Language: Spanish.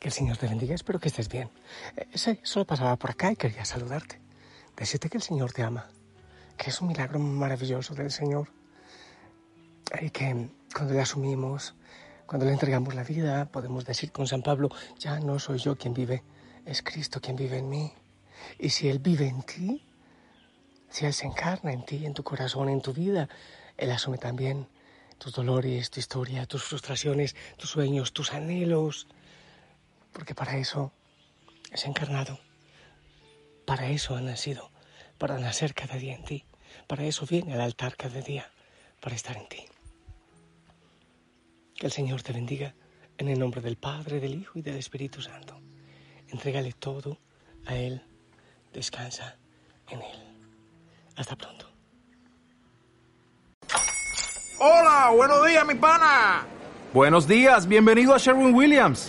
Que el Señor te bendiga. Espero que estés bien. Eh, sí, solo pasaba por acá y quería saludarte. Decirte que el Señor te ama. Que es un milagro maravilloso del Señor. Y que cuando le asumimos, cuando le entregamos la vida, podemos decir con San Pablo, ya no soy yo quien vive, es Cristo quien vive en mí. Y si Él vive en ti, si Él se encarna en ti, en tu corazón, en tu vida, Él asume también tus dolores, tu historia, tus frustraciones, tus sueños, tus anhelos, porque para eso es encarnado, para eso ha nacido, para nacer cada día en ti, para eso viene al altar cada día, para estar en ti. Que el Señor te bendiga en el nombre del Padre, del Hijo y del Espíritu Santo. Entrégale todo a Él, descansa en Él. Hasta pronto. Hola, buenos días, mi pana. Buenos días, bienvenido a Sherwin Williams.